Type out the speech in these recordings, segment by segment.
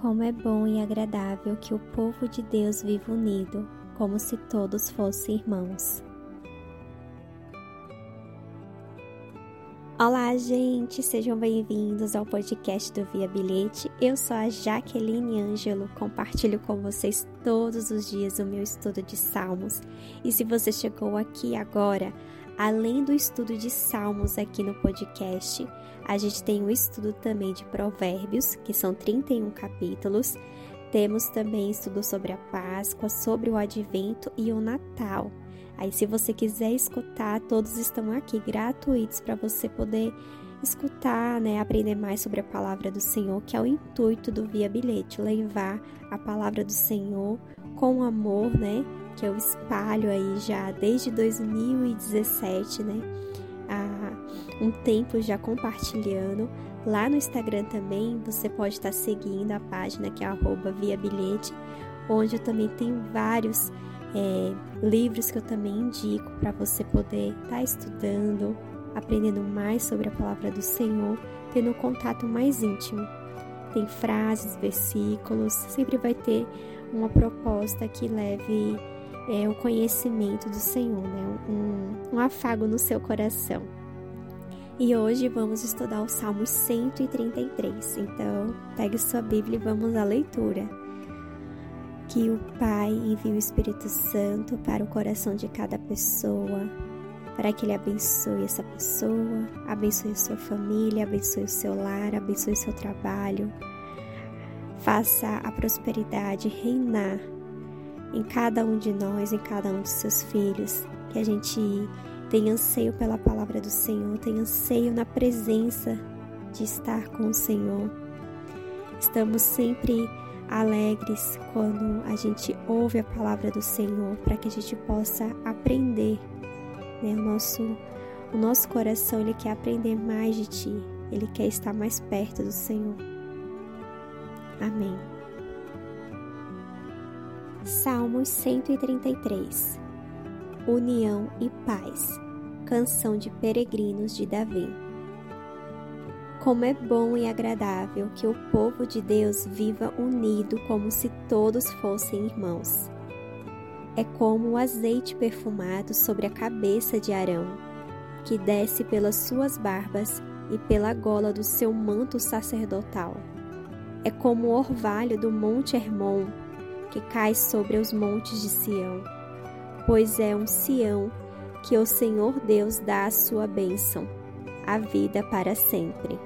Como é bom e agradável que o povo de Deus viva unido, como se todos fossem irmãos. Olá, gente! Sejam bem-vindos ao podcast do Via Bilhete. Eu sou a Jaqueline Ângelo, compartilho com vocês todos os dias o meu estudo de Salmos. E se você chegou aqui agora, além do estudo de Salmos aqui no podcast, a gente tem um estudo também de Provérbios, que são 31 capítulos. Temos também estudo sobre a Páscoa, sobre o Advento e o Natal. Aí, se você quiser escutar, todos estão aqui gratuitos para você poder escutar, né, aprender mais sobre a palavra do Senhor, que é o intuito do Via Bilhete, levar a palavra do Senhor com amor, né, que eu espalho aí já desde 2017, né, há um tempo já compartilhando. Lá no Instagram também você pode estar seguindo a página que é arroba Via Bilhete, onde eu também tenho vários é, livros que eu também indico para você poder estar tá estudando, aprendendo mais sobre a palavra do Senhor, tendo um contato mais íntimo. Tem frases, versículos, sempre vai ter uma proposta que leve é, o conhecimento do Senhor, né? um, um afago no seu coração. E hoje vamos estudar o Salmo 133. Então, pegue sua Bíblia e vamos à leitura que o Pai envie o Espírito Santo para o coração de cada pessoa, para que Ele abençoe essa pessoa, abençoe sua família, abençoe o seu lar, abençoe o seu trabalho. Faça a prosperidade reinar em cada um de nós, em cada um de seus filhos, que a gente tenha anseio pela palavra do Senhor, tenha anseio na presença de estar com o Senhor. Estamos sempre alegres quando a gente ouve a palavra do Senhor, para que a gente possa aprender. Né? O, nosso, o nosso coração ele quer aprender mais de Ti, ele quer estar mais perto do Senhor. Amém. Salmos 133 União e Paz Canção de Peregrinos de Davi como é bom e agradável que o povo de Deus viva unido como se todos fossem irmãos. É como o azeite perfumado sobre a cabeça de Arão, que desce pelas suas barbas e pela gola do seu manto sacerdotal. É como o orvalho do monte Hermon, que cai sobre os montes de Sião, pois é um Sião que o Senhor Deus dá a sua bênção, a vida para sempre.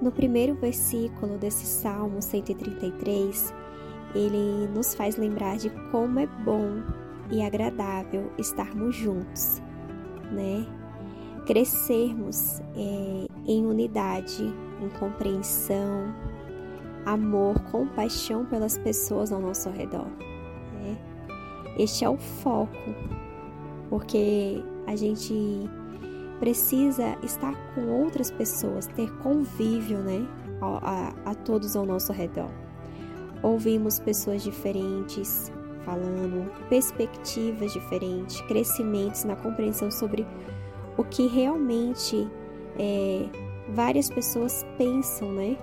No primeiro versículo desse Salmo 133, ele nos faz lembrar de como é bom e agradável estarmos juntos, né? Crescermos é, em unidade, em compreensão, amor, compaixão pelas pessoas ao nosso redor. Né? Este é o foco, porque a gente precisa estar com outras pessoas, ter convívio, né, a, a, a todos ao nosso redor. Ouvimos pessoas diferentes falando, perspectivas diferentes, crescimentos na compreensão sobre o que realmente é, várias pessoas pensam, né?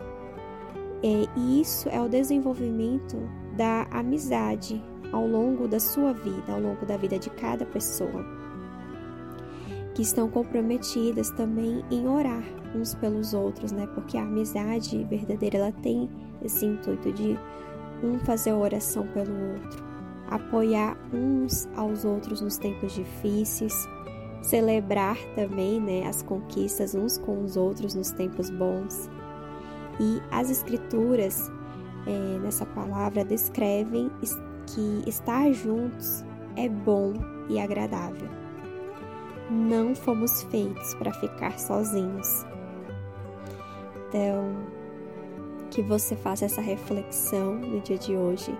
É, e isso é o desenvolvimento da amizade ao longo da sua vida, ao longo da vida de cada pessoa que estão comprometidas também em orar uns pelos outros, né? Porque a amizade verdadeira ela tem esse intuito de um fazer oração pelo outro, apoiar uns aos outros nos tempos difíceis, celebrar também, né, as conquistas uns com os outros nos tempos bons. E as escrituras é, nessa palavra descrevem que estar juntos é bom e agradável não fomos feitos para ficar sozinhos. Então, que você faça essa reflexão no dia de hoje,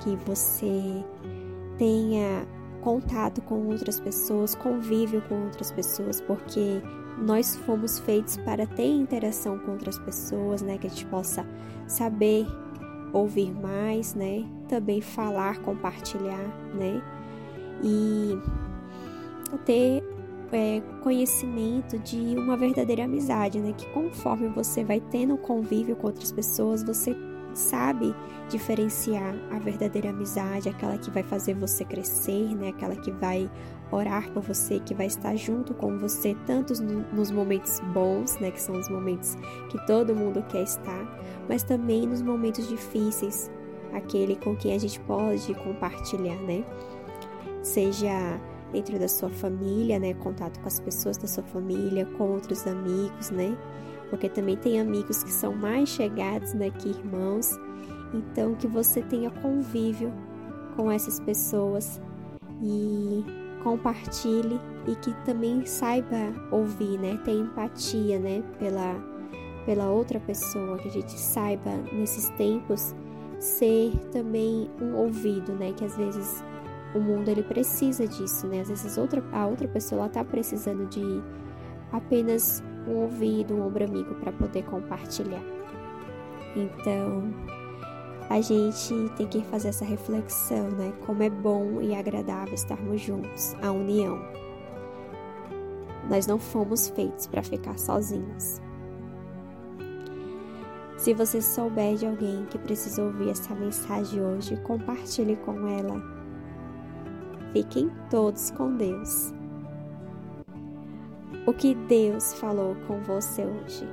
que você tenha contato com outras pessoas, convívio com outras pessoas, porque nós fomos feitos para ter interação com outras pessoas, né, que a gente possa saber ouvir mais, né, também falar, compartilhar, né, e ter é, conhecimento de uma verdadeira amizade, né? Que conforme você vai tendo convívio com outras pessoas, você sabe diferenciar a verdadeira amizade, aquela que vai fazer você crescer, né? Aquela que vai orar por você, que vai estar junto com você, tanto nos momentos bons, né? Que são os momentos que todo mundo quer estar, mas também nos momentos difíceis, aquele com quem a gente pode compartilhar, né? Seja dentro da sua família, né? Contato com as pessoas da sua família, com outros amigos, né? Porque também tem amigos que são mais chegados, né, que irmãos. Então que você tenha convívio com essas pessoas e compartilhe e que também saiba ouvir, né? Ter empatia, né, pela pela outra pessoa, que a gente saiba nesses tempos ser também um ouvido, né? Que às vezes o mundo ele precisa disso, né? Às vezes outra, a outra pessoa está precisando de apenas um ouvido, um ombro amigo para poder compartilhar. Então, a gente tem que fazer essa reflexão, né? Como é bom e agradável estarmos juntos, a união. Nós não fomos feitos para ficar sozinhos. Se você souber de alguém que precisa ouvir essa mensagem hoje, compartilhe com ela. Fiquem todos com Deus. O que Deus falou com você hoje?